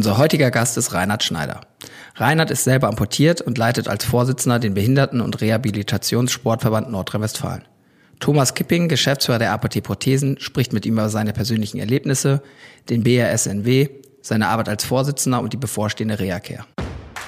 Unser heutiger Gast ist Reinhard Schneider. Reinhard ist selber amputiert und leitet als Vorsitzender den Behinderten- und Rehabilitationssportverband Nordrhein-Westfalen. Thomas Kipping, Geschäftsführer der APT Prothesen, spricht mit ihm über seine persönlichen Erlebnisse, den BRSNW, seine Arbeit als Vorsitzender und die bevorstehende Reha-Care.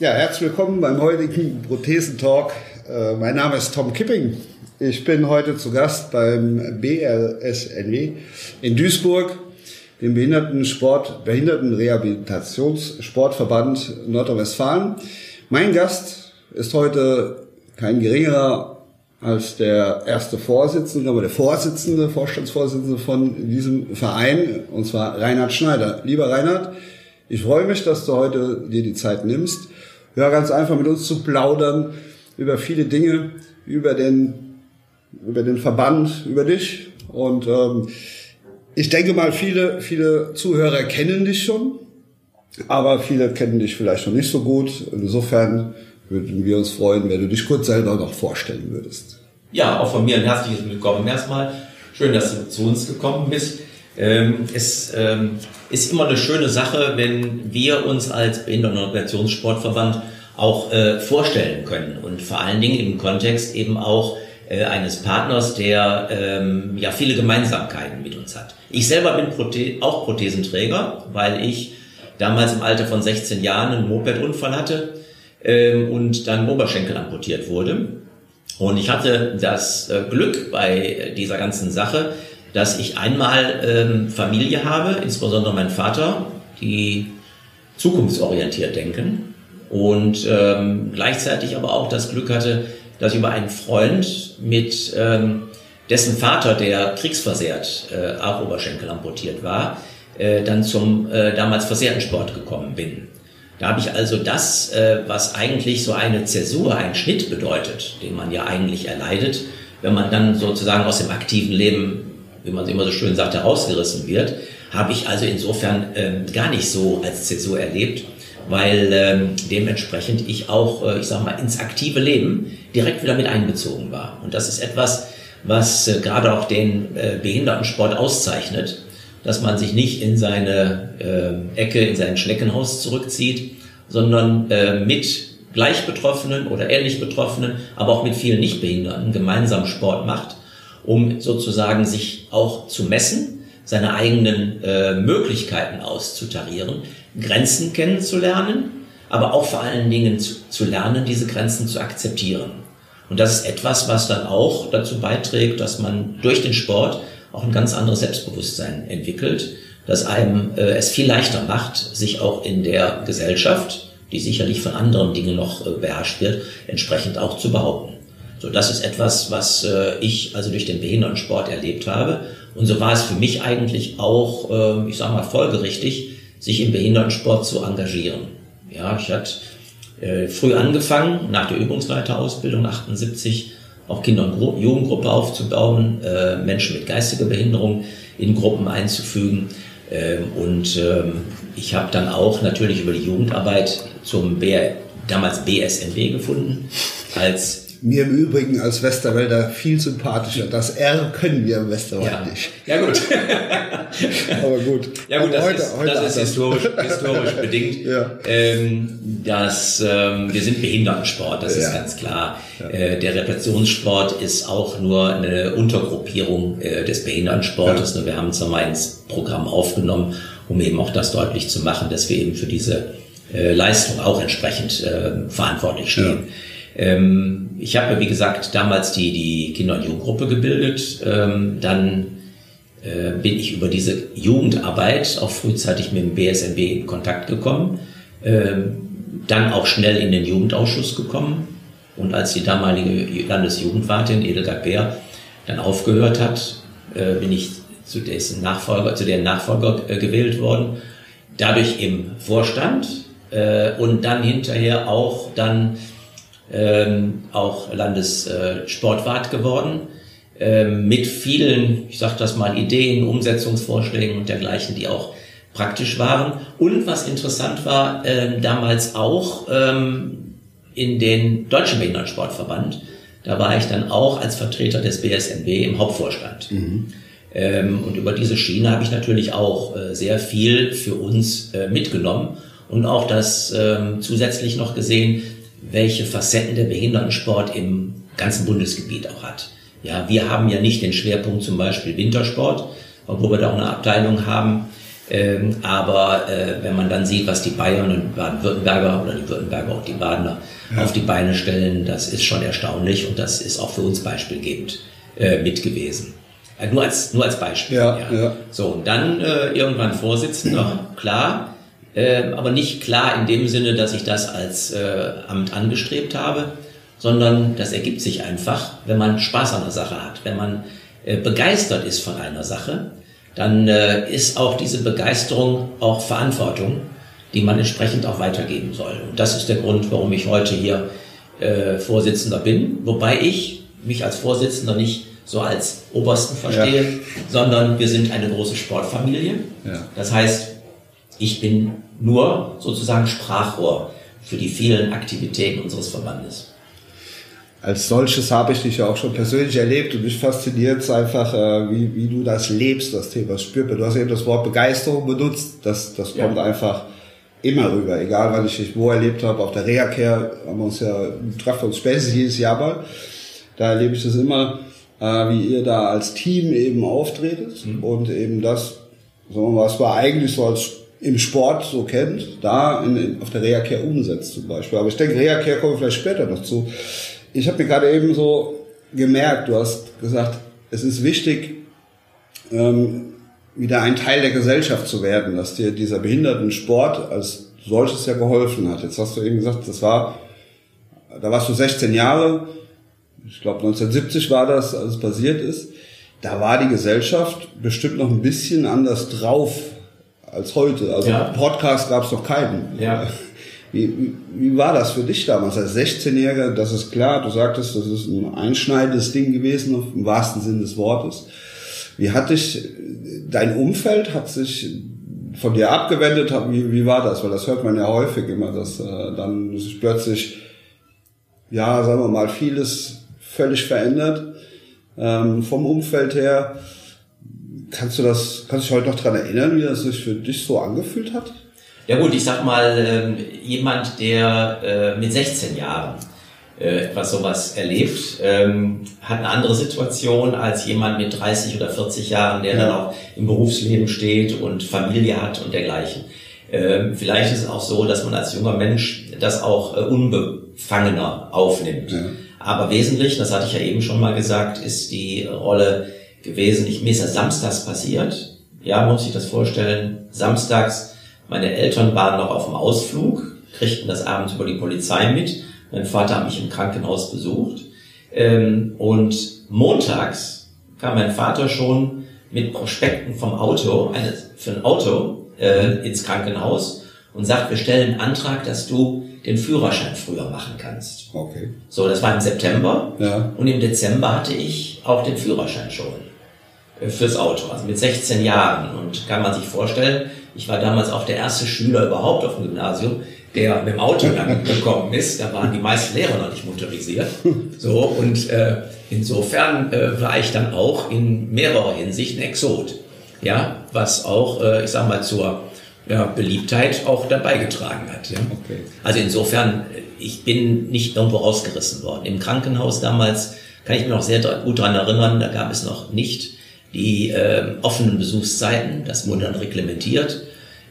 Ja, herzlich willkommen beim heutigen Prothesentalk. Äh, mein Name ist Tom Kipping. Ich bin heute zu Gast beim BRSNW in Duisburg, dem Behindertensport, Behindertenrehabilitationssportverband Nordrhein-Westfalen. Mein Gast ist heute kein geringerer als der erste Vorsitzende, aber der Vorsitzende, Vorstandsvorsitzende von diesem Verein, und zwar Reinhard Schneider. Lieber Reinhard, ich freue mich, dass du heute dir die Zeit nimmst ja, ganz einfach mit uns zu plaudern über viele Dinge, über den, über den Verband, über dich. Und ähm, ich denke mal, viele, viele Zuhörer kennen dich schon, aber viele kennen dich vielleicht noch nicht so gut. Insofern würden wir uns freuen, wenn du dich kurz selber noch vorstellen würdest. Ja, auch von mir ein herzliches Willkommen erstmal. Schön, dass du zu uns gekommen bist. Ähm, es ähm, ist immer eine schöne Sache, wenn wir uns als Behindertenorganisationssportverband auch äh, vorstellen können und vor allen Dingen im Kontext eben auch äh, eines Partners, der ähm, ja viele Gemeinsamkeiten mit uns hat. Ich selber bin Prothe auch Prothesenträger, weil ich damals im Alter von 16 Jahren einen Mopedunfall hatte ähm, und dann Oberschenkel amputiert wurde. Und ich hatte das äh, Glück bei dieser ganzen Sache, dass ich einmal ähm, Familie habe, insbesondere mein Vater, die zukunftsorientiert denken und ähm, gleichzeitig aber auch das Glück hatte, dass ich über einen Freund mit ähm, dessen Vater, der kriegsversehrt, äh, auch Oberschenkel amputiert war, äh, dann zum äh, damals versehrten Sport gekommen bin. Da habe ich also das, äh, was eigentlich so eine Zäsur, ein Schnitt bedeutet, den man ja eigentlich erleidet, wenn man dann sozusagen aus dem aktiven Leben wie man immer so schön sagt, herausgerissen wird, habe ich also insofern ähm, gar nicht so als Zäsur erlebt, weil ähm, dementsprechend ich auch, äh, ich sag mal, ins aktive Leben direkt wieder mit einbezogen war. Und das ist etwas, was äh, gerade auch den äh, Behindertensport auszeichnet, dass man sich nicht in seine äh, Ecke, in sein Schneckenhaus zurückzieht, sondern äh, mit gleich Betroffenen oder ähnlich Betroffenen, aber auch mit vielen Nichtbehinderten gemeinsam Sport macht um sozusagen sich auch zu messen, seine eigenen äh, Möglichkeiten auszutarieren, Grenzen kennenzulernen, aber auch vor allen Dingen zu, zu lernen, diese Grenzen zu akzeptieren. Und das ist etwas, was dann auch dazu beiträgt, dass man durch den Sport auch ein ganz anderes Selbstbewusstsein entwickelt, das einem äh, es viel leichter macht, sich auch in der Gesellschaft, die sicherlich von anderen Dingen noch äh, beherrscht wird, entsprechend auch zu behaupten. So, das ist etwas, was äh, ich also durch den Behindertensport erlebt habe. Und so war es für mich eigentlich auch, äh, ich sage mal, folgerichtig, sich im Behindertensport zu engagieren. Ja, ich hatte äh, früh angefangen, nach der Übungsleiterausbildung 78, auch Kinder- und Jugendgruppe aufzubauen, äh, Menschen mit geistiger Behinderung in Gruppen einzufügen. Ähm, und ähm, ich habe dann auch natürlich über die Jugendarbeit zum BR, damals BSNW gefunden, als mir im Übrigen als Westerwälder viel sympathischer. Das R können wir im Westerwald ja. nicht. Ja gut. Aber gut. Ja gut, das, heute, ist, heute das ist historisch, historisch bedingt. Ja. Ähm, dass, ähm, wir sind Behindertensport, das ja. ist ganz klar. Äh, der Repressionssport ist auch nur eine Untergruppierung äh, des Behindertensportes. Ja. Wir haben es nochmal ins Programm aufgenommen, um eben auch das deutlich zu machen, dass wir eben für diese äh, Leistung auch entsprechend äh, verantwortlich stehen. Ähm, ich habe, wie gesagt, damals die, die Kinder- und Jugendgruppe gebildet. Ähm, dann äh, bin ich über diese Jugendarbeit auch frühzeitig mit dem BSMB in Kontakt gekommen. Ähm, dann auch schnell in den Jugendausschuss gekommen. Und als die damalige Landesjugendwartin Edelgard Bär dann aufgehört hat, äh, bin ich zu dessen Nachfolger, zu deren Nachfolger äh, gewählt worden dadurch im Vorstand äh, und dann hinterher auch dann ähm, auch Landessportwart geworden ähm, mit vielen, ich sage das mal, Ideen, Umsetzungsvorschlägen und dergleichen, die auch praktisch waren. Und was interessant war, äh, damals auch ähm, in den Deutschen Behindertensportverband, da war ich dann auch als Vertreter des BSNB im Hauptvorstand. Mhm. Ähm, und über diese Schiene habe ich natürlich auch äh, sehr viel für uns äh, mitgenommen und auch das ähm, zusätzlich noch gesehen, welche Facetten der Behindertensport im ganzen Bundesgebiet auch hat. Ja, wir haben ja nicht den Schwerpunkt zum Beispiel Wintersport, obwohl wir da auch eine Abteilung haben. Ähm, aber äh, wenn man dann sieht, was die Bayern und Baden-Württemberger oder die Württemberger und die Badener ja. auf die Beine stellen, das ist schon erstaunlich und das ist auch für uns beispielgebend äh, mit gewesen. Äh, nur, als, nur als Beispiel. Ja, ja. ja. So, und dann äh, irgendwann Vorsitzender, klar, äh, aber nicht klar in dem Sinne, dass ich das als äh, Amt angestrebt habe, sondern das ergibt sich einfach, wenn man Spaß an der Sache hat, wenn man äh, begeistert ist von einer Sache, dann äh, ist auch diese Begeisterung auch Verantwortung, die man entsprechend auch weitergeben soll. Und das ist der Grund, warum ich heute hier äh, Vorsitzender bin, wobei ich mich als Vorsitzender nicht so als Obersten verstehe, ja. sondern wir sind eine große Sportfamilie. Ja. Das heißt, ich bin nur sozusagen Sprachrohr für die vielen Aktivitäten unseres Verbandes. Als solches habe ich dich ja auch schon persönlich erlebt und mich fasziniert es einfach, äh, wie, wie du das lebst, das Thema spürbar. Du hast eben das Wort Begeisterung benutzt, das, das kommt ja. einfach immer rüber, egal wann ich dich wo erlebt habe, auf der Reha-Care haben wir uns ja, treffen uns spätestens jedes Jahr mal, da erlebe ich das immer, äh, wie ihr da als Team eben auftretet mhm. und eben das, sagen wir mal, was war eigentlich so als im Sport so kennt, da in, in, auf der Reha-Care umsetzt zum Beispiel. Aber ich denke, Reha-Care kommen wir vielleicht später noch zu. Ich habe mir gerade eben so gemerkt, du hast gesagt, es ist wichtig, ähm, wieder ein Teil der Gesellschaft zu werden, dass dir dieser Behindertensport als solches ja geholfen hat. Jetzt hast du eben gesagt, das war, da warst du 16 Jahre, ich glaube 1970 war das, als es passiert ist. Da war die Gesellschaft bestimmt noch ein bisschen anders drauf als heute. Also ja. Podcast gab es noch keinen. Ja. Wie, wie, wie war das für dich damals als 16-Jähriger? Das ist klar, du sagtest, das ist ein einschneidendes Ding gewesen, im wahrsten Sinne des Wortes. Wie hat dich dein Umfeld, hat sich von dir abgewendet? Wie, wie war das? Weil das hört man ja häufig immer, dass äh, dann sich plötzlich, ja, sagen wir mal, vieles völlig verändert ähm, vom Umfeld her. Kannst du das, kannst du dich heute noch dran erinnern, wie das sich für dich so angefühlt hat? Ja gut, ich sag mal, ähm, jemand, der äh, mit 16 Jahren äh, etwas sowas erlebt, ähm, hat eine andere Situation als jemand mit 30 oder 40 Jahren, der ja. dann auch im Berufsleben steht und Familie hat und dergleichen. Ähm, vielleicht ist es auch so, dass man als junger Mensch das auch äh, unbefangener aufnimmt. Ja. Aber wesentlich, das hatte ich ja eben schon mal gesagt, ist die Rolle gewesen, ich, mir ist ja samstags passiert. Ja, muss ich das vorstellen, samstags meine Eltern waren noch auf dem Ausflug, kriegten das abends über die Polizei mit. Mein Vater hat mich im Krankenhaus besucht. Ähm, und montags kam mein Vater schon mit Prospekten vom Auto, für ein Auto, äh, ins Krankenhaus und sagt, wir stellen einen Antrag, dass du den Führerschein früher machen kannst. Okay. So, das war im September. Ja. Und im Dezember hatte ich auch den Führerschein schon fürs Auto, also mit 16 Jahren. Und kann man sich vorstellen, ich war damals auch der erste Schüler überhaupt auf dem Gymnasium, der mit dem Auto dann gekommen ist. Da waren die meisten Lehrer noch nicht motorisiert. So, und äh, insofern äh, war ich dann auch in mehrerer Hinsicht ein Exot. Ja, was auch, äh, ich sag mal, zur ja, Beliebtheit auch dabei getragen hat. Ja. Okay. Also insofern, ich bin nicht irgendwo rausgerissen worden. Im Krankenhaus damals kann ich mich noch sehr gut dran erinnern, da gab es noch nicht die äh, offenen Besuchszeiten, das wurde dann reglementiert.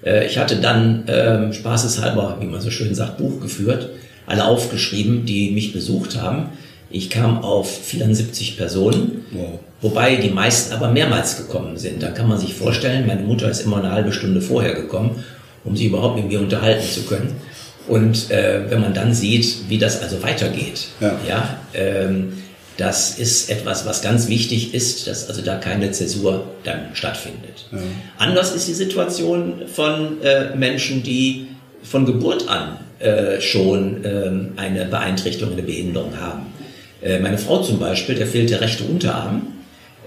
Äh, ich hatte dann äh, spaßeshalber, wie man so schön sagt, Buch geführt, alle aufgeschrieben, die mich besucht haben. Ich kam auf 74 Personen, wow. wobei die meisten aber mehrmals gekommen sind. Da kann man sich vorstellen, meine Mutter ist immer eine halbe Stunde vorher gekommen, um sie überhaupt mit mir unterhalten zu können. Und äh, wenn man dann sieht, wie das also weitergeht, ja, ja ähm, Das ist etwas, was ganz wichtig ist, dass also da keine Zäsur dann stattfindet. Ja. Anders ist die Situation von äh, Menschen, die von Geburt an äh, schon äh, eine Beeinträchtigung, eine Behinderung haben. Äh, meine Frau zum Beispiel, der fehlt der rechte Unterarm,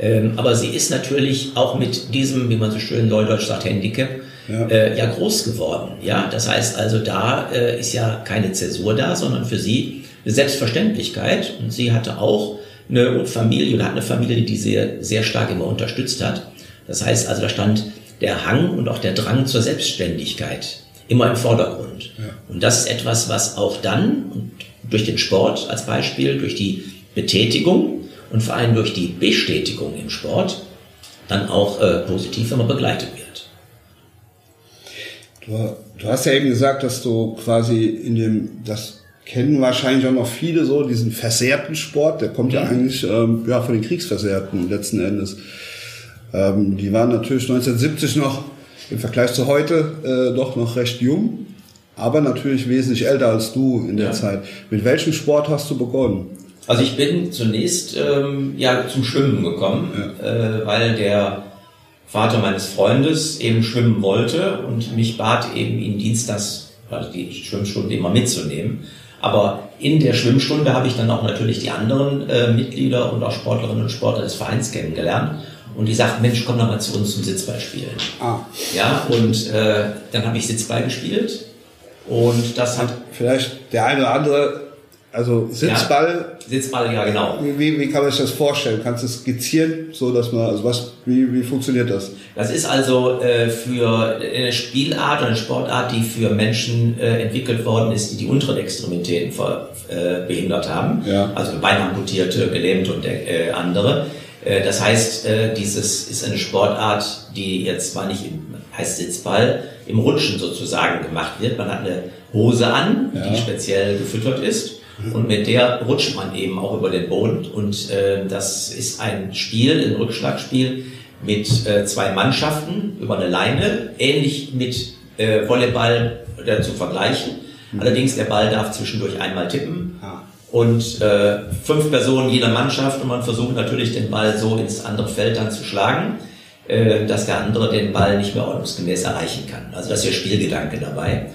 ähm, aber sie ist natürlich auch mit diesem, wie man so schön neudeutsch sagt, Handicap, ja. Äh, ja groß geworden. Ja, das heißt also, da äh, ist ja keine Zäsur da, sondern für sie Selbstverständlichkeit. Und sie hatte auch eine Familie oder hat eine Familie, die sehr, sehr stark immer unterstützt hat. Das heißt also, da stand der Hang und auch der Drang zur Selbstständigkeit immer im Vordergrund. Ja. Und das ist etwas, was auch dann durch den Sport als Beispiel, durch die Betätigung und vor allem durch die Bestätigung im Sport dann auch äh, positiv immer begleitet wird. Du, du, hast ja eben gesagt, dass du quasi in dem, das kennen wahrscheinlich auch noch viele so, diesen versehrten Sport, der kommt ja mhm. eigentlich ähm, ja, von den Kriegsversehrten letzten Endes. Ähm, die waren natürlich 1970 noch im Vergleich zu heute äh, doch noch recht jung, aber natürlich wesentlich älter als du in der ja. Zeit. Mit welchem Sport hast du begonnen? Also ich bin zunächst ähm, ja zum Schwimmen gekommen, ja. äh, weil der Vater meines Freundes eben schwimmen wollte und mich bat eben ihn dienstags also die Schwimmstunde immer mitzunehmen. Aber in der Schwimmstunde habe ich dann auch natürlich die anderen äh, Mitglieder und auch Sportlerinnen und Sportler des Vereins kennengelernt. Und die sagten, Mensch, komm doch mal zu uns zum Sitzball spielen. Ah. Ja, und äh, dann habe ich Sitzball gespielt. Und das hat... Vielleicht der eine oder andere also Sitzball. Ja, Sitzball, ja genau. Wie, wie kann man sich das vorstellen? Kannst du es skizzieren, so dass man, also was, wie, wie funktioniert das? Das ist also äh, für eine Spielart oder eine Sportart, die für Menschen äh, entwickelt worden ist, die die unteren Extremitäten ver, äh, behindert haben. Ja. Also Beinamputierte, Gelähmte und äh, andere. Äh, das heißt, äh, dieses ist eine Sportart, die jetzt zwar nicht im heißt Sitzball, im Rutschen sozusagen gemacht wird. Man hat eine Hose an, ja. die speziell gefüttert ist und mit der rutscht man eben auch über den Boden. Und äh, das ist ein Spiel, ein Rückschlagspiel mit äh, zwei Mannschaften über eine Leine, ähnlich mit äh, Volleyball äh, zu vergleichen. Mhm. Allerdings der Ball darf zwischendurch einmal tippen. Ah. Und äh, fünf Personen jeder Mannschaft und man versucht natürlich den Ball so ins andere Feld dann zu schlagen, äh, dass der andere den Ball nicht mehr ordnungsgemäß erreichen kann. Also das ist der Spielgedanke dabei.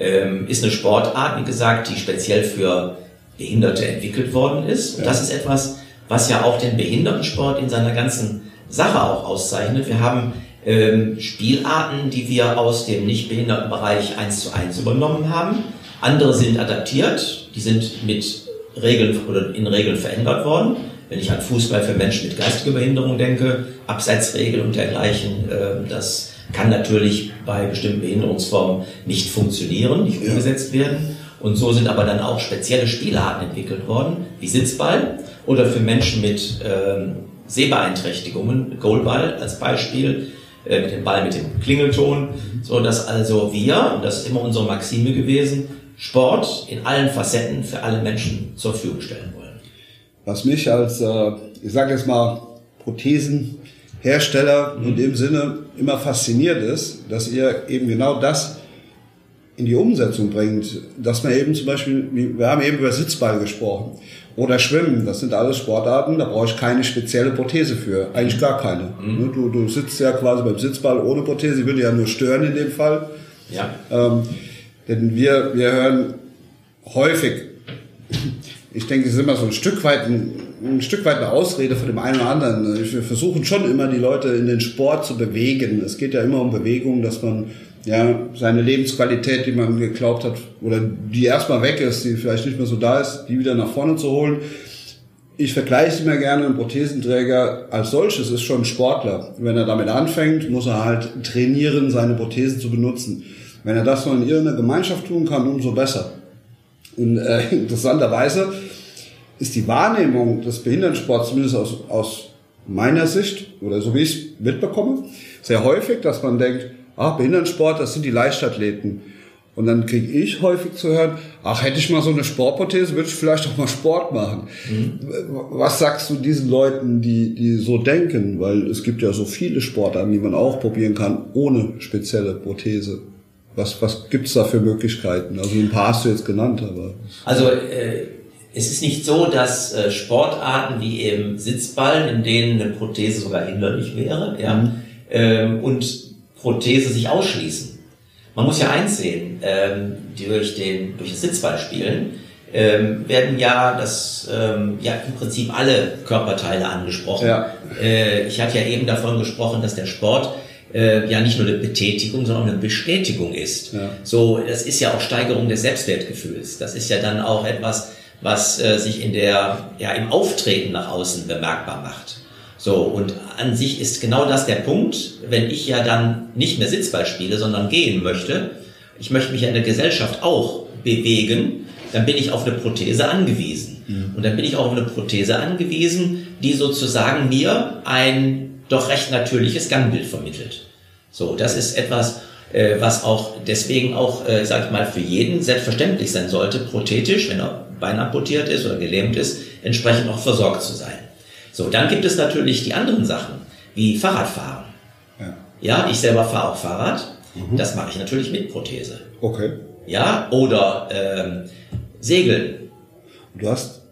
Ähm, ist eine Sportart, wie gesagt, die speziell für Behinderte entwickelt worden ist. Und das ist etwas, was ja auch den Behindertensport in seiner ganzen Sache auch auszeichnet. Wir haben ähm, Spielarten, die wir aus dem Nichtbehindertenbereich eins zu eins übernommen haben. Andere sind adaptiert, die sind mit Regeln oder in Regeln verändert worden. Wenn ich an Fußball für Menschen mit geistiger Behinderung denke, Abseitsregeln und dergleichen, äh, das kann natürlich bei bestimmten Behinderungsformen nicht funktionieren, nicht umgesetzt werden. Und so sind aber dann auch spezielle Spielarten entwickelt worden, wie Sitzball oder für Menschen mit ähm, Sehbeeinträchtigungen, Goalball als Beispiel, äh, mit dem Ball mit dem Klingelton, so dass also wir, und das ist immer unsere Maxime gewesen, Sport in allen Facetten für alle Menschen zur Verfügung stellen wollen. Was mich als, äh, ich sage jetzt mal, Prothesenhersteller mhm. in dem Sinne immer fasziniert ist, dass ihr eben genau das in die Umsetzung bringt, dass man eben zum Beispiel, wir haben eben über Sitzball gesprochen oder Schwimmen, das sind alles Sportarten, da brauche ich keine spezielle Prothese für, eigentlich gar keine. Mhm. Du, du sitzt ja quasi beim Sitzball ohne Prothese, würde ja nur stören in dem Fall. Ja. Ähm, denn wir, wir hören häufig, ich denke, es ist immer so ein Stück weit ein, ein Stück weit eine Ausrede von dem einen oder anderen. Wir versuchen schon immer die Leute in den Sport zu bewegen. Es geht ja immer um Bewegung, dass man ja, seine Lebensqualität, die man geglaubt hat, oder die erstmal weg ist, die vielleicht nicht mehr so da ist, die wieder nach vorne zu holen. Ich vergleiche immer gerne, ein Prothesenträger als solches ist schon ein Sportler. Wenn er damit anfängt, muss er halt trainieren, seine Prothesen zu benutzen. Wenn er das noch in irgendeiner Gemeinschaft tun kann, umso besser. Und äh, interessanterweise ist die Wahrnehmung des Behindertensports, zumindest aus, aus meiner Sicht, oder so wie ich es mitbekomme, sehr häufig, dass man denkt, ah, Behindertensport, das sind die Leichtathleten. Und dann kriege ich häufig zu hören, ach, hätte ich mal so eine Sportprothese, würde ich vielleicht auch mal Sport machen. Mhm. Was sagst du diesen Leuten, die, die so denken? Weil es gibt ja so viele Sportarten, die man auch probieren kann, ohne spezielle Prothese. Was, was gibt's da für Möglichkeiten? Also ein paar hast du jetzt genannt, aber... Also äh, es ist nicht so, dass äh, Sportarten wie eben Sitzballen, in denen eine Prothese sogar hinderlich wäre, ja, mhm. ähm, und Prothese sich ausschließen. Man muss ja eins sehen, ähm, durch, den, durch das Sitzballspielen ähm, werden ja das ähm, ja im Prinzip alle Körperteile angesprochen. Ja. Äh, ich hatte ja eben davon gesprochen, dass der Sport äh, ja nicht nur eine Betätigung, sondern eine Bestätigung ist. Ja. So, das ist ja auch Steigerung des Selbstwertgefühls. Das ist ja dann auch etwas, was äh, sich in der ja im Auftreten nach außen bemerkbar macht. So, und an sich ist genau das der Punkt, wenn ich ja dann nicht mehr Sitzball spiele, sondern gehen möchte, ich möchte mich ja in der Gesellschaft auch bewegen, dann bin ich auf eine Prothese angewiesen. Mhm. Und dann bin ich auch auf eine Prothese angewiesen, die sozusagen mir ein doch recht natürliches Gangbild vermittelt. So, das ist etwas, äh, was auch deswegen auch, äh, sag ich mal, für jeden selbstverständlich sein sollte, prothetisch, wenn er Bein amputiert ist oder gelähmt ist, entsprechend auch versorgt zu sein. So, dann gibt es natürlich die anderen Sachen, wie Fahrradfahren. Ja, ja ich selber fahre auch Fahrrad. Mhm. Das mache ich natürlich mit Prothese. Okay. Ja, oder ähm, Segeln. Du hast,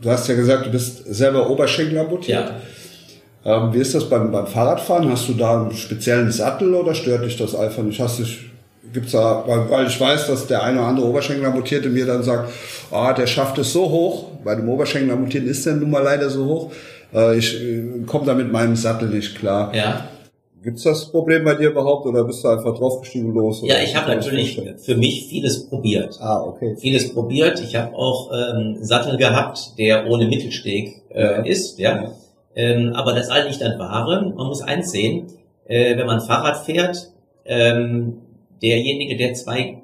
du hast ja gesagt, du bist selber Oberschenkel amputiert. Ja. Ähm, wie ist das beim, beim Fahrradfahren? Hast du da einen speziellen Sattel oder stört dich das einfach nicht? Hast dich, gibt's da, weil, weil ich weiß, dass der eine oder andere Oberschenkel amputierte mir dann sagt, ah, der schafft es so hoch. Bei dem Oberschenkel amputieren ist der nun mal leider so hoch. Äh, ich äh, komme da mit meinem Sattel nicht klar. Ja. Gibt's das Problem bei dir überhaupt oder bist du einfach draufgestiegen los? Ja, ich habe natürlich für mich vieles probiert. Ah, okay. Vieles probiert. Ich habe auch ähm, Sattel gehabt, der ohne Mittelsteg äh, ja. ist. Ja. ja. Ähm, aber das all nicht an Ware. Man muss eins sehen, äh, wenn man Fahrrad fährt, ähm, derjenige, der zwei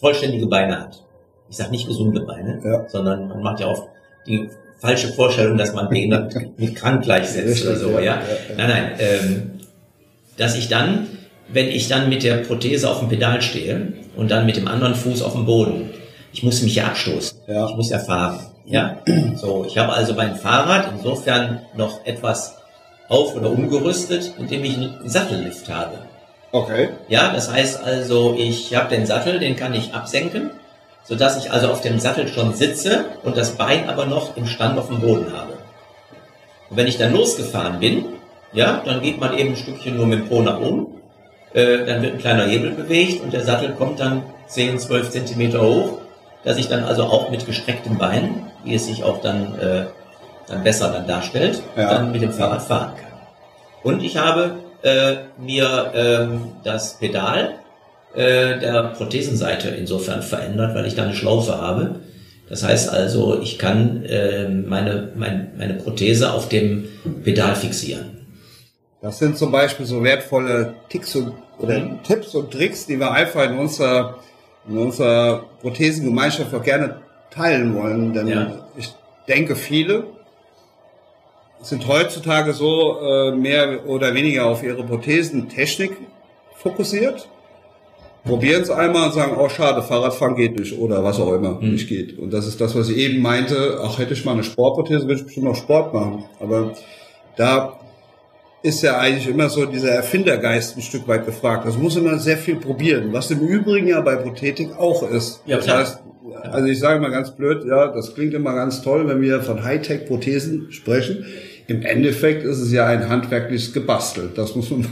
vollständige Beine hat. Ich sage nicht gesunde Beine, ja. sondern man macht ja oft die falsche Vorstellung, dass man behindert mit krank gleichsetzt oder so. Ja, ja. Nein, nein. Ähm, dass ich dann, wenn ich dann mit der Prothese auf dem Pedal stehe und dann mit dem anderen Fuß auf dem Boden, ich muss mich ja abstoßen. Ja. Ich muss ja fahren. Ja, so. Ich habe also mein Fahrrad insofern noch etwas auf- oder umgerüstet, indem ich einen Sattellift habe. Okay. Ja, das heißt also, ich habe den Sattel, den kann ich absenken, sodass ich also auf dem Sattel schon sitze und das Bein aber noch im Stand auf dem Boden habe. Und wenn ich dann losgefahren bin, ja, dann geht man eben ein Stückchen nur mit dem Po nach oben. Äh, dann wird ein kleiner Hebel bewegt und der Sattel kommt dann 10, 12 Zentimeter hoch, dass ich dann also auch mit gestrecktem Bein, wie es sich auch dann, äh, dann besser dann darstellt, ja. dann mit dem Fahrrad fahren kann. Und ich habe äh, mir ähm, das Pedal äh, der Prothesenseite insofern verändert, weil ich da eine Schlaufe habe. Das heißt also, ich kann äh, meine, mein, meine Prothese auf dem Pedal fixieren. Das sind zum Beispiel so wertvolle Ticks und, oder mhm. Tipps und Tricks, die wir einfach in unserer, in unserer Prothesengemeinschaft auch gerne teilen wollen. Denn ja. ich denke, viele sind heutzutage so äh, mehr oder weniger auf ihre Prothesentechnik fokussiert. Probieren es einmal und sagen, oh schade, Fahrradfahren geht nicht oder was auch immer mhm. nicht geht. Und das ist das, was ich eben meinte, ach hätte ich mal eine Sportprothese, würde ich bestimmt noch Sport machen. Aber da ist ja eigentlich immer so dieser Erfindergeist ein Stück weit gefragt. Das muss immer sehr viel probieren, was im Übrigen ja bei Prothetik auch ist. Ja, das klar. heißt, also ich sage mal ganz blöd, ja, das klingt immer ganz toll, wenn wir von Hightech-Prothesen sprechen. Im Endeffekt ist es ja ein handwerkliches Gebastel. Das muss man,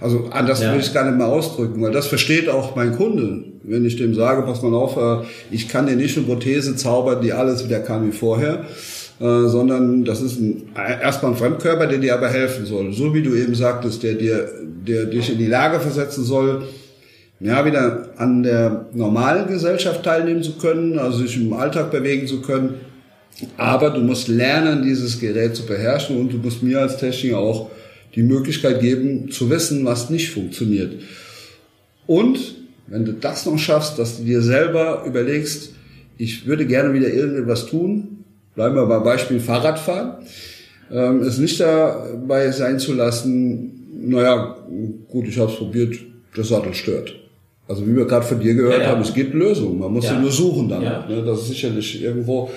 also anders ja. will ich es gar nicht mehr ausdrücken, weil das versteht auch mein Kunde. Wenn ich dem sage, pass mal auf, äh, ich kann dir nicht eine Prothese zaubern, die alles wieder kann wie vorher äh, sondern das ist ein, erstmal ein Fremdkörper, der dir aber helfen soll. So wie du eben sagtest, der dir, der dich in die Lage versetzen soll, ja, wieder an der normalen Gesellschaft teilnehmen zu können, also sich im Alltag bewegen zu können. Aber du musst lernen, dieses Gerät zu beherrschen und du musst mir als Techniker auch die Möglichkeit geben, zu wissen, was nicht funktioniert. Und wenn du das noch schaffst, dass du dir selber überlegst, ich würde gerne wieder irgendetwas tun, bleiben wir beim Beispiel Fahrradfahren, ähm, es nicht dabei sein zu lassen, naja, gut, ich habe es probiert, der Sattel stört. Also wie wir gerade von dir gehört ja, ja. haben, es gibt Lösungen, man muss ja. sie nur suchen dann. Ne? Das ist sicherlich irgendwo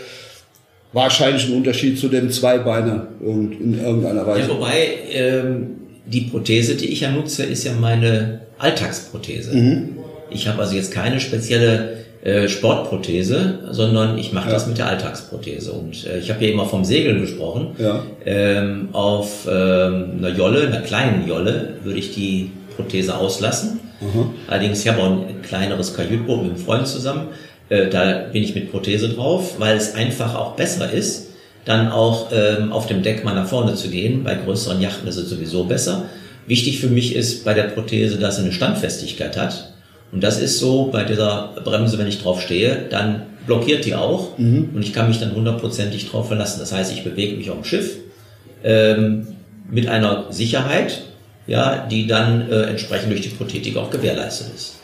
wahrscheinlich ein Unterschied zu dem Zweibeiner in irgendeiner Weise. Wobei ähm, die Prothese, die ich ja nutze, ist ja meine Alltagsprothese. Mhm. Ich habe also jetzt keine spezielle äh, Sportprothese, sondern ich mache das mit der Alltagsprothese. Und äh, ich habe ja immer vom Segeln gesprochen. Ja. Ähm, auf ähm, einer Jolle, einer kleinen Jolle, würde ich die Prothese auslassen. Mhm. Allerdings, ich habe auch ein kleineres Kajütboot mit einem Freund zusammen. Äh, da bin ich mit Prothese drauf, weil es einfach auch besser ist, dann auch ähm, auf dem Deck mal nach vorne zu gehen. Bei größeren Yachten ist es sowieso besser. Wichtig für mich ist bei der Prothese, dass sie eine Standfestigkeit hat. Und das ist so bei dieser Bremse, wenn ich drauf stehe, dann blockiert die auch mhm. und ich kann mich dann hundertprozentig drauf verlassen. Das heißt, ich bewege mich auf dem Schiff ähm, mit einer Sicherheit, ja, die dann äh, entsprechend durch die Prothetik auch gewährleistet ist.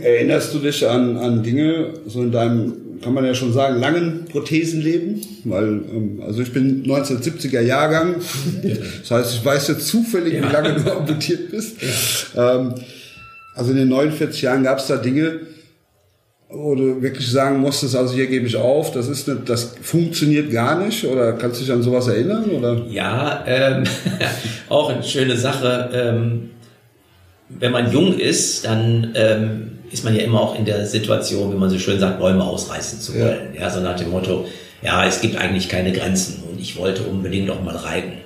Erinnerst du dich an, an Dinge so in deinem, kann man ja schon sagen, langen Prothesenleben? Weil, ähm, also ich bin 1970er Jahrgang, das heißt, ich weiß jetzt zufällig, ja. wie lange du amputiert bist. Ja. Ähm, also in den 49 Jahren gab es da Dinge, wo du wirklich sagen musstest, also hier gebe ich auf, das ist nicht, das funktioniert gar nicht oder kannst du dich an sowas erinnern oder? Ja, ähm, auch eine schöne Sache. Ähm, wenn man jung ist, dann ähm, ist man ja immer auch in der Situation, wie man so schön sagt, Bäume ausreißen zu wollen. Ja. ja, so nach dem Motto, ja, es gibt eigentlich keine Grenzen und ich wollte unbedingt auch mal reiten.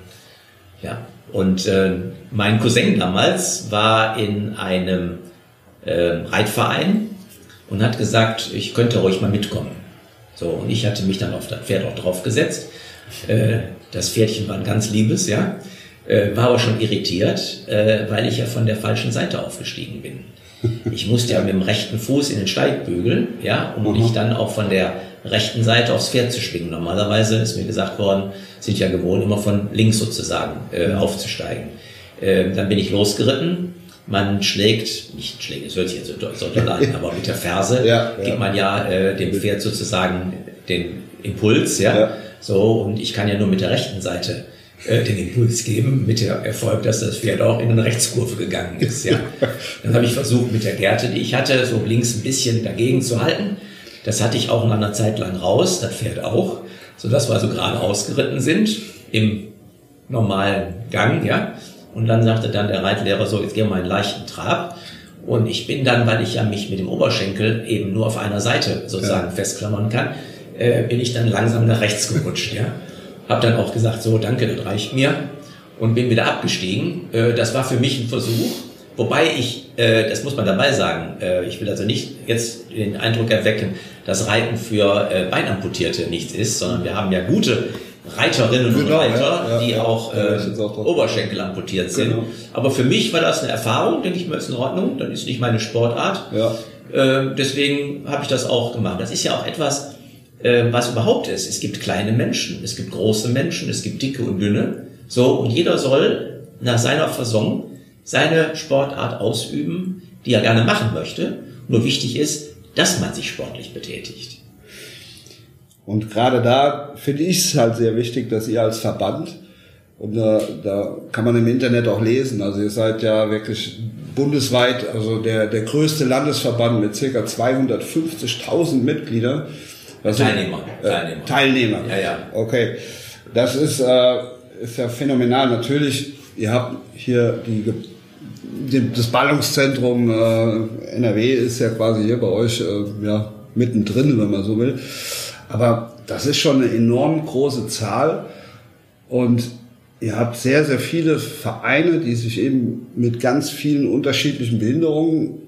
Ja, und äh, mein Cousin damals war in einem äh, Reitverein und hat gesagt, ich könnte ruhig mal mitkommen. So, und ich hatte mich dann auf das Pferd auch drauf gesetzt. Äh, das Pferdchen war ein ganz liebes, ja. Äh, war aber schon irritiert, äh, weil ich ja von der falschen Seite aufgestiegen bin. Ich musste ja mit dem rechten Fuß in den Steigbügel, ja, um mich dann auch von der rechten Seite aufs Pferd zu schwingen. Normalerweise ist mir gesagt worden, sind ja gewohnt, immer von links sozusagen äh, aufzusteigen. Äh, dann bin ich losgeritten. Man schlägt, nicht schlägt, es hört sich jetzt so, so doll an, aber mit der Ferse ja, gibt man ja äh, dem Pferd sozusagen den Impuls, ja? ja. So, und ich kann ja nur mit der rechten Seite äh, den Impuls geben, mit der Erfolg, dass das Pferd auch in eine Rechtskurve gegangen ist. Ja. Dann habe ich versucht, mit der Gerte, die ich hatte, so links ein bisschen dagegen zu halten. Das hatte ich auch in einer Zeit lang raus, das Pferd auch, sodass wir also gerade ausgeritten sind im normalen Gang, ja. Und dann sagte dann der Reitlehrer so, jetzt gehen wir mal einen leichten Trab. Und ich bin dann, weil ich ja mich mit dem Oberschenkel eben nur auf einer Seite sozusagen ja. festklammern kann, äh, bin ich dann langsam nach rechts gerutscht, ja. Hab dann auch gesagt, so, danke, das reicht mir. Und bin wieder abgestiegen. Äh, das war für mich ein Versuch. Wobei ich, äh, das muss man dabei sagen, äh, ich will also nicht jetzt den Eindruck erwecken, dass Reiten für äh, Beinamputierte nichts ist, sondern wir haben ja gute Reiterinnen genau, und Reiter, ja, ja, die ja, auch, äh, auch Oberschenkel amputiert sind. Genau. Aber für mich war das eine Erfahrung, denke ich mir, ist in Ordnung, dann ist nicht meine Sportart. Ja. Äh, deswegen habe ich das auch gemacht. Das ist ja auch etwas, äh, was überhaupt ist. Es gibt kleine Menschen, es gibt große Menschen, es gibt dicke und dünne. So, und jeder soll nach seiner Fasson seine Sportart ausüben, die er gerne machen möchte. Nur wichtig ist, dass man sich sportlich betätigt. Und gerade da finde ich es halt sehr wichtig, dass ihr als Verband, und da, da kann man im Internet auch lesen, also ihr seid ja wirklich bundesweit, also der, der größte Landesverband mit circa 250.000 Mitgliedern. Teilnehmer. Äh, Teilnehmer. Teilnehmer. Ja, ja. Okay. Das ist, äh, ist ja phänomenal. Natürlich, ihr habt hier die, die das Ballungszentrum äh, NRW ist ja quasi hier bei euch äh, ja, mittendrin, wenn man so will. Aber das ist schon eine enorm große Zahl und ihr habt sehr, sehr viele Vereine, die sich eben mit ganz vielen unterschiedlichen Behinderungen,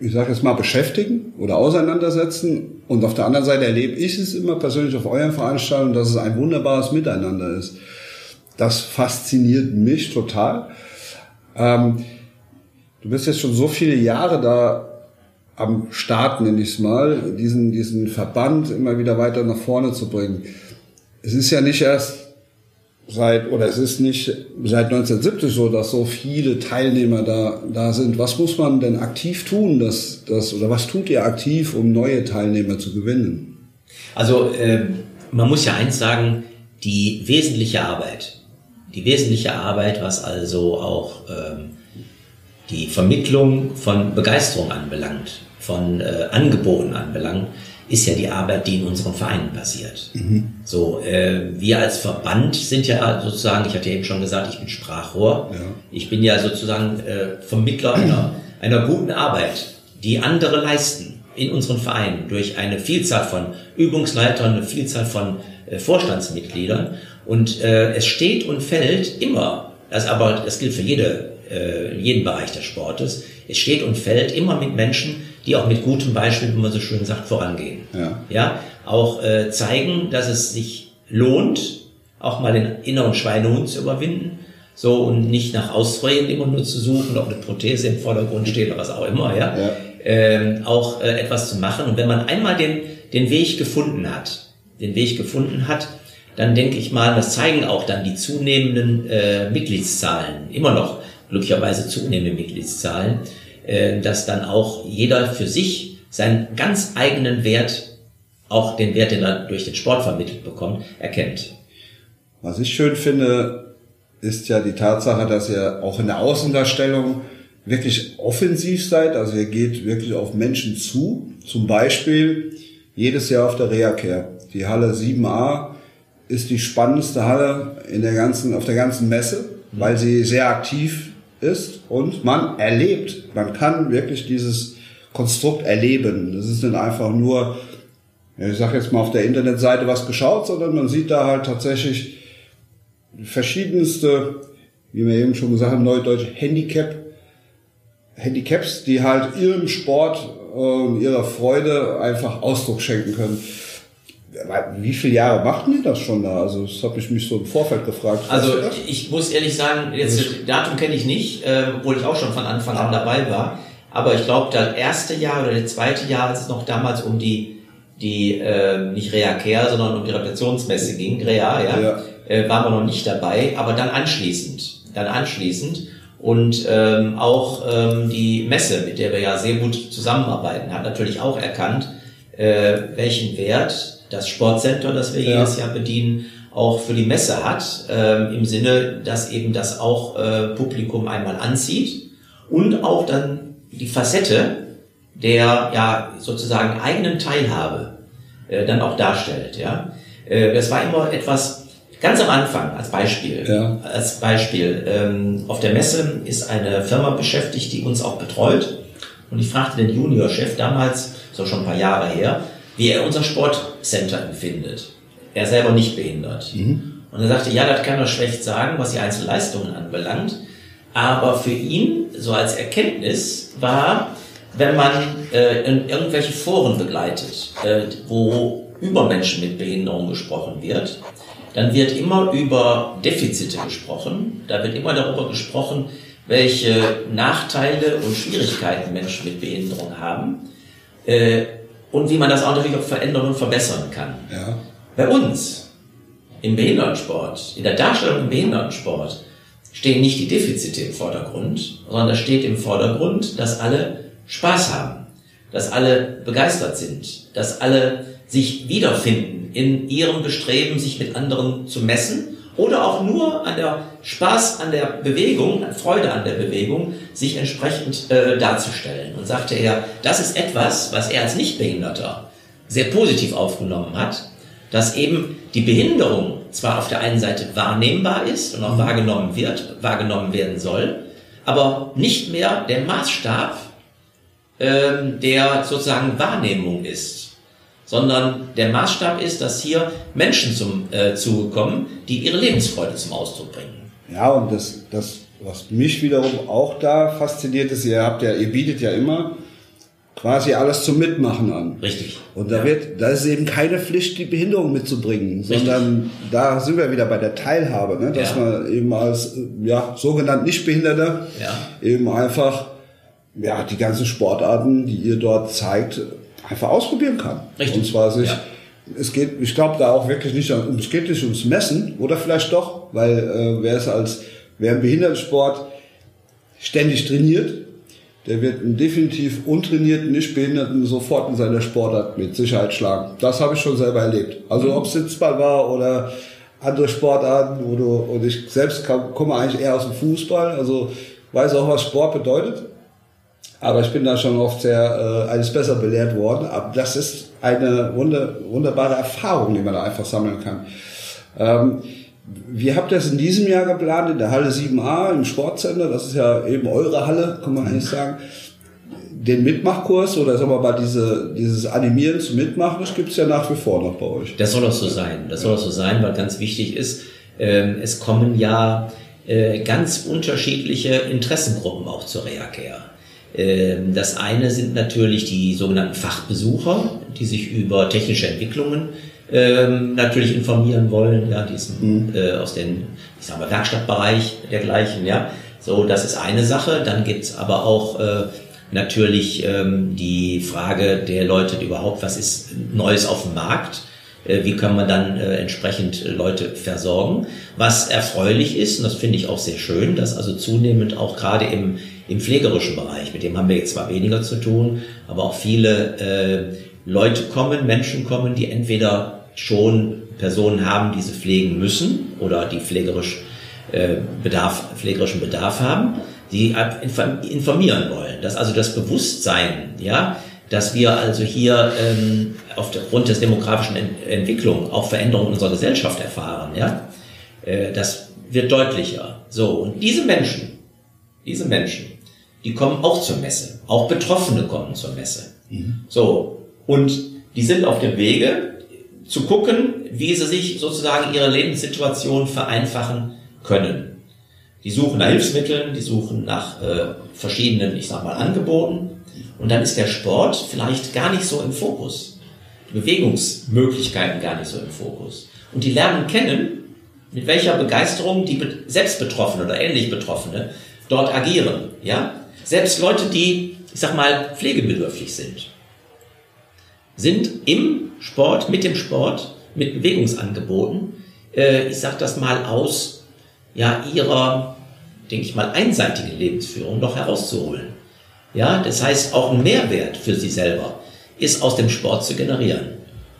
ich sage jetzt mal, beschäftigen oder auseinandersetzen. Und auf der anderen Seite erlebe ich es immer persönlich auf euren Veranstaltungen, dass es ein wunderbares Miteinander ist. Das fasziniert mich total. Ähm, du bist jetzt schon so viele Jahre da am Start, nenne ich es mal, diesen, diesen Verband immer wieder weiter nach vorne zu bringen. Es ist ja nicht erst seit, oder es ist nicht seit 1970 so, dass so viele Teilnehmer da, da sind. Was muss man denn aktiv tun, dass, dass, oder was tut ihr aktiv, um neue Teilnehmer zu gewinnen? Also, äh, man muss ja eins sagen, die wesentliche Arbeit, die wesentliche Arbeit, was also auch ähm, die Vermittlung von Begeisterung anbelangt, von äh, Angeboten anbelangt, ist ja die Arbeit, die in unseren Vereinen passiert. Mhm. So, äh, wir als Verband sind ja sozusagen, ich hatte ja eben schon gesagt, ich bin Sprachrohr. Ja. Ich bin ja sozusagen äh, Vermittler einer, einer guten Arbeit, die andere leisten. in unseren Vereinen durch eine Vielzahl von Übungsleitern, eine Vielzahl von äh, Vorstandsmitgliedern und äh, es steht und fällt immer, das aber das gilt für jede, äh, jeden Bereich des Sportes, es steht und fällt immer mit Menschen, die auch mit gutem Beispiel, wie man so schön sagt, vorangehen. Ja, ja auch äh, zeigen, dass es sich lohnt, auch mal den inneren Schweinehund zu überwinden, so und nicht nach Ausreden immer nur zu suchen, ob eine Prothese im Vordergrund steht oder was auch immer, ja, ja. Ähm, auch äh, etwas zu machen. Und wenn man einmal den, den Weg gefunden hat, den Weg gefunden hat, dann denke ich mal, das zeigen auch dann die zunehmenden äh, Mitgliedszahlen, immer noch glücklicherweise zunehmende Mitgliedszahlen, äh, dass dann auch jeder für sich seinen ganz eigenen Wert, auch den Wert, den er durch den Sport vermittelt bekommt, erkennt. Was ich schön finde, ist ja die Tatsache, dass ihr auch in der Außendarstellung wirklich offensiv seid. Also ihr geht wirklich auf Menschen zu. Zum Beispiel jedes Jahr auf der Reacare. Die Halle 7a ist die spannendste Halle in der ganzen, auf der ganzen Messe, weil sie sehr aktiv ist und man erlebt. Man kann wirklich dieses Konstrukt erleben. Das ist nicht einfach nur, ich sag jetzt mal auf der Internetseite was geschaut, sondern man sieht da halt tatsächlich verschiedenste, wie wir eben schon gesagt haben, Neudeutsch Handicap, Handicaps, die halt ihrem Sport und ihrer Freude einfach Ausdruck schenken können. Wie viele Jahre machten die das schon da? Also das habe ich mich so im Vorfeld gefragt. Also ich muss ehrlich sagen, jetzt das Datum kenne ich nicht, äh, obwohl ich auch schon von Anfang an dabei war. Aber ich glaube, das erste Jahr oder das zweite Jahr, als es noch damals um die, die äh, nicht Rea-Care, sondern um die Reputationsmesse ging, Rea, ja, ja. Äh, waren wir noch nicht dabei. Aber dann anschließend, dann anschließend und ähm, auch ähm, die Messe, mit der wir ja sehr gut zusammenarbeiten, hat natürlich auch erkannt, äh, welchen Wert das Sportcenter, das wir ja. jedes Jahr bedienen, auch für die Messe hat, ähm, im Sinne, dass eben das auch äh, Publikum einmal anzieht und auch dann die Facette der ja sozusagen eigenen Teilhabe äh, dann auch darstellt. Ja, äh, das war immer etwas ganz am Anfang als Beispiel. Ja. Als Beispiel ähm, auf der Messe ist eine Firma beschäftigt, die uns auch betreut. Und ich fragte den Juniorchef damals, so schon ein paar Jahre her, wie er unser Sportcenter empfindet. Er selber nicht behindert. Mhm. Und er sagte, ja, das kann er schlecht sagen, was die Einzelleistungen anbelangt. Aber für ihn, so als Erkenntnis, war, wenn man äh, in irgendwelche Foren begleitet, äh, wo über Menschen mit Behinderung gesprochen wird, dann wird immer über Defizite gesprochen. Da wird immer darüber gesprochen, welche Nachteile und Schwierigkeiten Menschen mit Behinderung haben. Äh, und wie man das auch natürlich auch verändern und verbessern kann. Ja. Bei uns im Behindertensport, in der Darstellung im Behindertensport, stehen nicht die Defizite im Vordergrund, sondern da steht im Vordergrund, dass alle Spaß haben, dass alle begeistert sind, dass alle sich wiederfinden in ihrem Bestreben, sich mit anderen zu messen oder auch nur an der Spaß an der Bewegung, an Freude an der Bewegung, sich entsprechend äh, darzustellen. Und sagte er, das ist etwas, was er als Nichtbehinderter sehr positiv aufgenommen hat, dass eben die Behinderung zwar auf der einen Seite wahrnehmbar ist und auch mhm. wahrgenommen wird, wahrgenommen werden soll, aber nicht mehr der Maßstab ähm, der sozusagen Wahrnehmung ist sondern der Maßstab ist, dass hier Menschen zum äh, Zuge kommen, die ihre Lebensfreude zum Ausdruck bringen. Ja, und das, das, was mich wiederum auch da fasziniert ist, ihr habt ja, ihr bietet ja immer quasi alles zum Mitmachen an. Richtig. Und da ja. wird, da ist eben keine Pflicht, die Behinderung mitzubringen, Richtig. sondern da sind wir wieder bei der Teilhabe, ne? dass ja. man eben als ja, sogenannt Nichtbehinderter ja. eben einfach ja, die ganzen Sportarten, die ihr dort zeigt, einfach ausprobieren kann. Richtig. Und zwar sich, ja. es geht, ich glaube da auch wirklich nicht um, es geht nicht ums Messen oder vielleicht doch, weil äh, wer es als, wer im Behindertensport ständig trainiert, der wird einen definitiv untrainierten, nicht Behinderten sofort in seiner Sportart mit Sicherheit schlagen. Das habe ich schon selber erlebt. Also ob es Sitzball war oder andere Sportarten, wo du, und ich selbst komme eigentlich eher aus dem Fußball, also weiß auch, was Sport bedeutet. Aber ich bin da schon oft sehr äh, eines besser belehrt worden. Aber das ist eine wunder, wunderbare Erfahrung, die man da einfach sammeln kann. Ähm, wie habt ihr es in diesem Jahr geplant? In der Halle 7a im Sportcenter, das ist ja eben eure Halle, kann man eigentlich sagen. den Mitmachkurs oder sagen wir mal diese, dieses Animieren zum Mitmachen, das gibt's ja nach wie vor noch bei euch. Das soll auch so sein. Das soll auch so sein, weil ganz wichtig ist, ähm, es kommen ja äh, ganz unterschiedliche Interessengruppen auch zur Reacare. Ähm, das eine sind natürlich die sogenannten Fachbesucher, die sich über technische Entwicklungen ähm, natürlich informieren wollen, ja, diesen, mhm. äh, aus dem, ich sag mal, Werkstattbereich dergleichen, ja. So, das ist eine Sache. Dann gibt's aber auch äh, natürlich ähm, die Frage der Leute, die überhaupt, was ist Neues auf dem Markt? Äh, wie kann man dann äh, entsprechend Leute versorgen? Was erfreulich ist, und das finde ich auch sehr schön, dass also zunehmend auch gerade im, im pflegerischen Bereich, mit dem haben wir jetzt zwar weniger zu tun, aber auch viele äh, Leute kommen, Menschen kommen, die entweder schon Personen haben, die sie pflegen müssen oder die pflegerisch äh, Bedarf, pflegerischen Bedarf haben, die informieren wollen. Dass also das Bewusstsein, ja, dass wir also hier ähm, aufgrund des demografischen Ent Entwicklung auch Veränderungen unserer Gesellschaft erfahren, ja, äh, das wird deutlicher. So, und diese Menschen, diese Menschen, die kommen auch zur Messe. Auch Betroffene kommen zur Messe. Mhm. So, und die sind auf dem Wege zu gucken, wie sie sich sozusagen ihre Lebenssituation vereinfachen können. Die suchen nach Hilfsmitteln, die suchen nach äh, verschiedenen, ich sag mal, Angeboten. Und dann ist der Sport vielleicht gar nicht so im Fokus. Die Bewegungsmöglichkeiten gar nicht so im Fokus. Und die lernen kennen, mit welcher Begeisterung die selbst Betroffene oder ähnlich Betroffene dort agieren. Ja? Selbst Leute, die, ich sag mal, pflegebedürftig sind, sind im Sport, mit dem Sport, mit Bewegungsangeboten, äh, ich sag das mal aus ja, ihrer, denke ich mal, einseitigen Lebensführung noch herauszuholen. Ja, das heißt, auch ein Mehrwert für sie selber ist aus dem Sport zu generieren.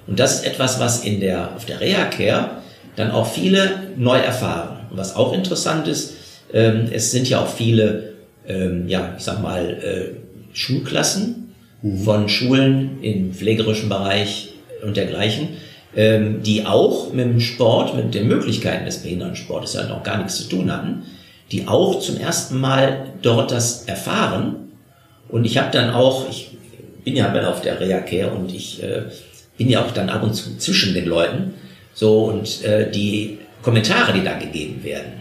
Und das ist etwas, was in der, auf der Reha-Care dann auch viele neu erfahren. Und was auch interessant ist, ähm, es sind ja auch viele, ähm, ja, ich sag mal, äh, Schulklassen mhm. von Schulen im pflegerischen Bereich und dergleichen, ähm, die auch mit dem Sport, mit den Möglichkeiten des Behindertensportes ja noch gar nichts zu tun hatten, die auch zum ersten Mal dort das erfahren. Und ich habe dann auch, ich bin ja auf der Reha-Care und ich äh, bin ja auch dann ab und zu zwischen den Leuten. So, und äh, die Kommentare, die da gegeben werden,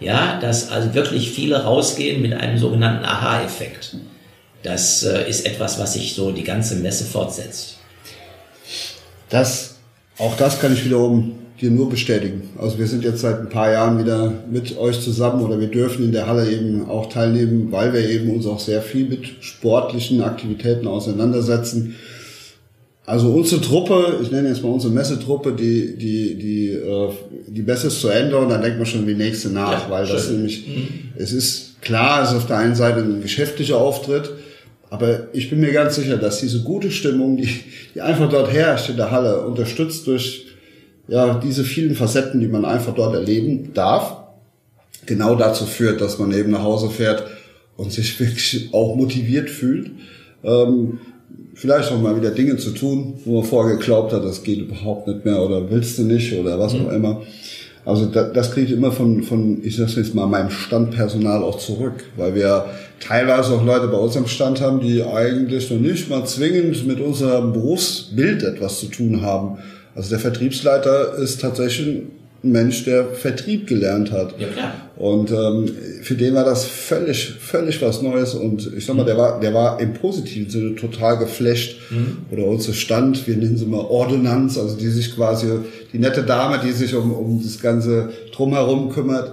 ja, dass also wirklich viele rausgehen mit einem sogenannten Aha-Effekt. Das äh, ist etwas, was sich so die ganze Messe fortsetzt. Das auch das kann ich wiederum dir nur bestätigen. Also wir sind jetzt seit ein paar Jahren wieder mit euch zusammen oder wir dürfen in der Halle eben auch teilnehmen, weil wir eben uns auch sehr viel mit sportlichen Aktivitäten auseinandersetzen. Also unsere Truppe, ich nenne jetzt mal unsere Messetruppe, die die die äh, die Messe ist zu Ende und dann denkt man schon wie nächste nach, ja, weil das schön. nämlich mhm. es ist klar, es ist auf der einen Seite ein geschäftlicher Auftritt, aber ich bin mir ganz sicher, dass diese gute Stimmung, die, die einfach dort herrscht in der Halle, unterstützt durch ja, diese vielen Facetten, die man einfach dort erleben darf, genau dazu führt, dass man eben nach Hause fährt und sich wirklich auch motiviert fühlt. Ähm, vielleicht auch mal wieder Dinge zu tun, wo man vorher geglaubt hat, das geht überhaupt nicht mehr oder willst du nicht oder was mhm. auch immer. Also das, das kriege ich immer von, von, ich sage jetzt mal, meinem Standpersonal auch zurück, weil wir teilweise auch Leute bei uns am Stand haben, die eigentlich noch nicht mal zwingend mit unserem Berufsbild etwas zu tun haben. Also der Vertriebsleiter ist tatsächlich ein Mensch, der Vertrieb gelernt hat. Ja, klar. Und ähm, für den war das völlig, völlig was Neues. Und ich sag mal, der war, der war im positiven Sinne total geflasht. Mhm. Oder unser Stand, wir nennen sie mal Ordonnanz, also die sich quasi, die nette Dame, die sich um, um das ganze Drumherum kümmert,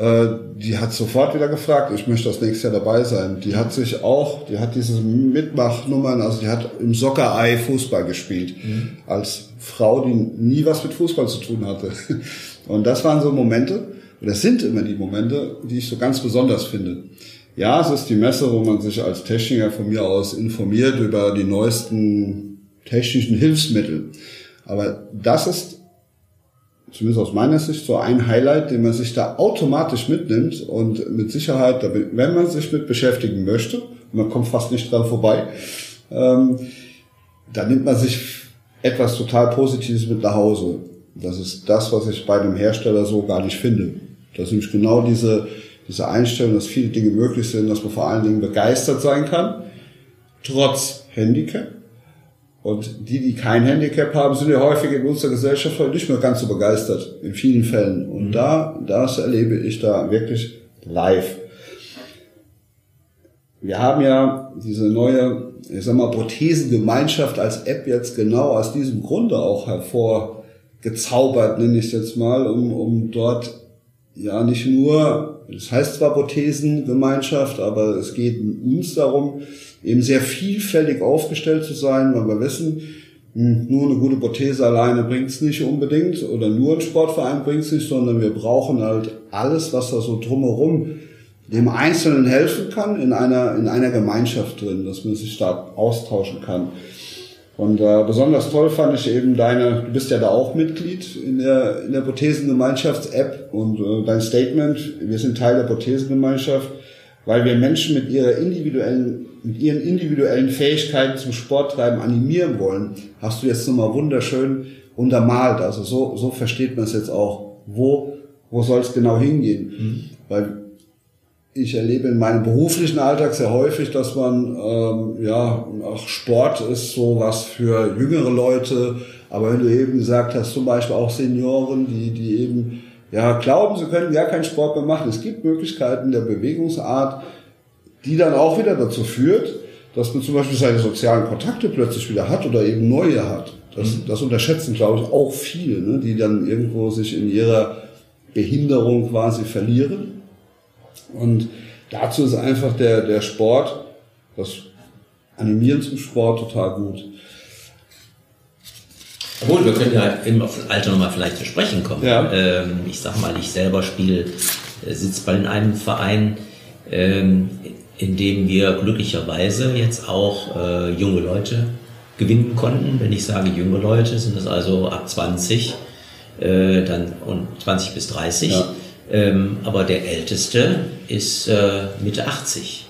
die hat sofort wieder gefragt, ich möchte das nächste Jahr dabei sein. Die hat sich auch, die hat diese Mitmachnummern, also die hat im Soccer-Ei Fußball gespielt. Mhm. Als Frau, die nie was mit Fußball zu tun hatte. Und das waren so Momente, oder sind immer die Momente, die ich so ganz besonders finde. Ja, es ist die Messe, wo man sich als Techniker von mir aus informiert über die neuesten technischen Hilfsmittel. Aber das ist zumindest aus meiner Sicht so ein Highlight, den man sich da automatisch mitnimmt und mit Sicherheit, wenn man sich mit beschäftigen möchte, man kommt fast nicht dran vorbei, ähm, dann nimmt man sich etwas total Positives mit nach Hause. Das ist das, was ich bei einem Hersteller so gar nicht finde. Das ist nämlich genau diese, diese Einstellung, dass viele Dinge möglich sind, dass man vor allen Dingen begeistert sein kann. trotz Handicap. Und die, die kein Handicap haben, sind ja häufig in unserer Gesellschaft nicht mehr ganz so begeistert, in vielen Fällen. Und mhm. da, das erlebe ich da wirklich live. Wir haben ja diese neue, ich sag mal, Prothesengemeinschaft als App jetzt genau aus diesem Grunde auch hervorgezaubert, nenne ich es jetzt mal, um, um dort ja nicht nur, das heißt zwar Prothesengemeinschaft, aber es geht uns darum, eben sehr vielfältig aufgestellt zu sein, weil wir wissen, hm, nur eine gute Prothese alleine bringt es nicht unbedingt oder nur ein Sportverein bringt es nicht, sondern wir brauchen halt alles, was da so drumherum dem Einzelnen helfen kann in einer, in einer Gemeinschaft drin, dass man sich da austauschen kann. Und äh, besonders toll fand ich eben deine, du bist ja da auch Mitglied in der, in der Prothesengemeinschafts-App und äh, dein Statement, wir sind Teil der Prothesengemeinschaft, weil wir Menschen mit ihrer individuellen, mit ihren individuellen Fähigkeiten zum Sporttreiben animieren wollen, hast du jetzt nochmal wunderschön untermalt. Also so, so versteht man es jetzt auch. Wo, wo soll es genau hingehen? Mhm. Weil ich erlebe in meinem beruflichen Alltag sehr häufig, dass man, ähm, ja, auch Sport ist so was für jüngere Leute. Aber wenn du eben gesagt hast, zum Beispiel auch Senioren, die, die eben, ja, glauben, sie können gar keinen Sport mehr machen. Es gibt Möglichkeiten der Bewegungsart, die dann auch wieder dazu führt, dass man zum Beispiel seine sozialen Kontakte plötzlich wieder hat oder eben neue hat. Das, mhm. das unterschätzen, glaube ich, auch viele, ne, die dann irgendwo sich in ihrer Behinderung quasi verlieren und dazu ist einfach der, der Sport, das Animieren zum Sport total gut. Obwohl, wir können ja im Alter nochmal vielleicht zu sprechen kommen. Ja. Ähm, ich sag mal, ich selber spiele äh, Sitzball in einem Verein, ähm, in dem wir glücklicherweise jetzt auch äh, junge Leute gewinnen konnten. Wenn ich sage junge Leute, sind es also ab 20 äh, dann und 20 bis 30. Ja. Ähm, aber der Älteste ist äh, Mitte 80.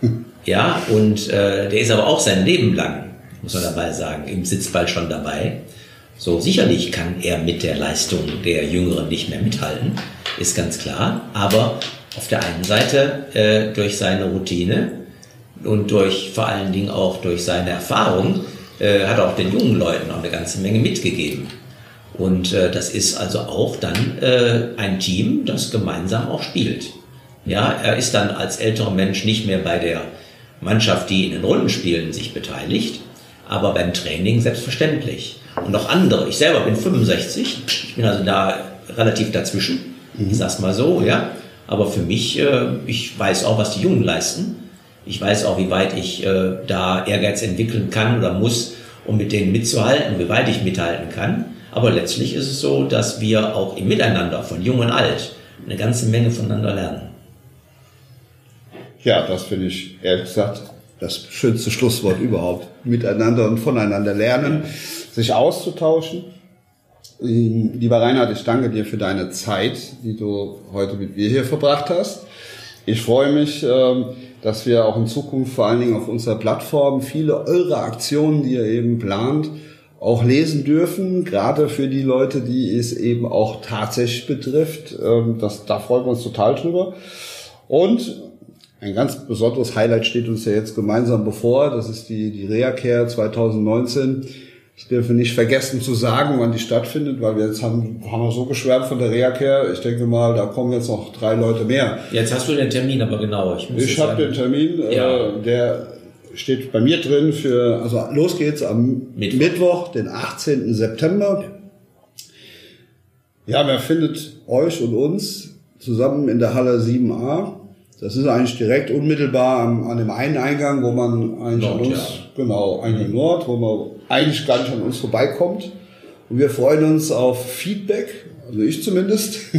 Hm. Ja, und äh, der ist aber auch sein Leben lang, muss man dabei sagen, im Sitzball schon dabei. So, sicherlich kann er mit der Leistung der Jüngeren nicht mehr mithalten, ist ganz klar. Aber auf der einen Seite äh, durch seine Routine und durch vor allen Dingen auch durch seine Erfahrung äh, hat er auch den jungen Leuten auch eine ganze Menge mitgegeben. Und äh, das ist also auch dann äh, ein Team, das gemeinsam auch spielt. Ja, er ist dann als älterer Mensch nicht mehr bei der Mannschaft, die in den Rundenspielen sich beteiligt, aber beim Training selbstverständlich. Und auch andere. Ich selber bin 65, ich bin also da relativ dazwischen. Ich sag's mal so, ja. Aber für mich, äh, ich weiß auch, was die Jungen leisten. Ich weiß auch, wie weit ich äh, da Ehrgeiz entwickeln kann oder muss, um mit denen mitzuhalten, wie weit ich mithalten kann. Aber letztlich ist es so, dass wir auch im Miteinander von Jung und Alt eine ganze Menge voneinander lernen. Ja, das finde ich ehrlich gesagt das schönste Schlusswort überhaupt. Miteinander und voneinander lernen, sich auszutauschen. Lieber Reinhard, ich danke dir für deine Zeit, die du heute mit mir hier verbracht hast. Ich freue mich, ähm, dass wir auch in Zukunft vor allen Dingen auf unserer Plattform viele eurer Aktionen, die ihr eben plant, auch lesen dürfen, gerade für die Leute, die es eben auch tatsächlich betrifft. Ähm, das, da freuen wir uns total drüber. Und ein ganz besonderes Highlight steht uns ja jetzt gemeinsam bevor. Das ist die, die Reacare 2019. Ich dürfe nicht vergessen zu sagen, wann die stattfindet, weil wir jetzt haben, haben wir so geschwärmt von der Reacare. Ich denke mal, da kommen jetzt noch drei Leute mehr. Jetzt hast du den Termin aber genau. Ich, ich habe den Termin, äh, ja. äh, der steht bei mir drin für, also los geht's am Mittwoch, Mittwoch den 18. September. Ja, wer findet euch und uns zusammen in der Halle 7a? Das ist eigentlich direkt unmittelbar an, an dem einen Eingang, wo man eigentlich Nord, an uns, ja. genau, Eingang Nord, wo man eigentlich gar nicht an uns vorbeikommt. Und wir freuen uns auf Feedback, also ich zumindest.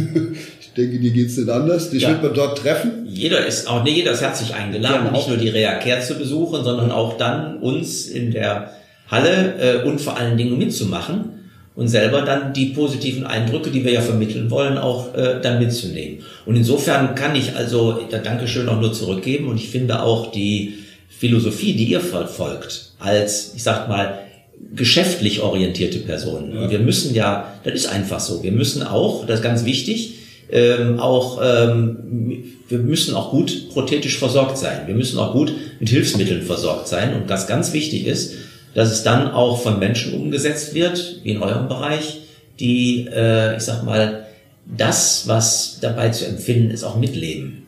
ich denke, dir geht's nicht anders. Dich ja. wird man dort treffen. Jeder ist, auch nee, jeder ist herzlich eingeladen, genau. nicht nur die Reacare zu besuchen, sondern auch dann uns in der Halle äh, und vor allen Dingen mitzumachen und selber dann die positiven Eindrücke, die wir ja vermitteln wollen, auch äh, dann mitzunehmen. Und insofern kann ich also da Dankeschön auch nur zurückgeben und ich finde auch die Philosophie, die ihr verfolgt, als, ich sag mal, geschäftlich orientierte Personen. Ja. Wir müssen ja, das ist einfach so, wir müssen auch, das ist ganz wichtig, ähm, auch, ähm, wir müssen auch gut prothetisch versorgt sein. Wir müssen auch gut mit Hilfsmitteln versorgt sein. Und was ganz wichtig ist, dass es dann auch von Menschen umgesetzt wird, wie in eurem Bereich, die, äh, ich sag mal, das, was dabei zu empfinden ist, auch mitleben.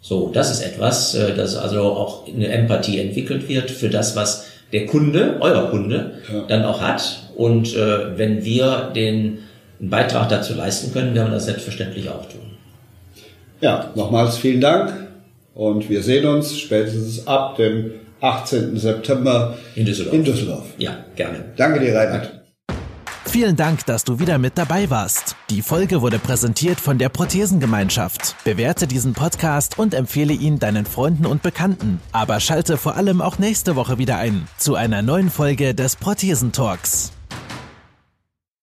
So, das ist etwas, äh, dass also auch eine Empathie entwickelt wird für das, was der Kunde, euer Kunde, ja. dann auch hat. Und äh, wenn wir den einen Beitrag dazu leisten können, werden wir das selbstverständlich auch tun. Ja, nochmals vielen Dank und wir sehen uns spätestens ab dem 18. September in Düsseldorf. In Düsseldorf. Ja, gerne. Danke dir, Reinhard. Vielen Dank, dass du wieder mit dabei warst. Die Folge wurde präsentiert von der Prothesengemeinschaft. Bewerte diesen Podcast und empfehle ihn deinen Freunden und Bekannten. Aber schalte vor allem auch nächste Woche wieder ein zu einer neuen Folge des Prothesentalks.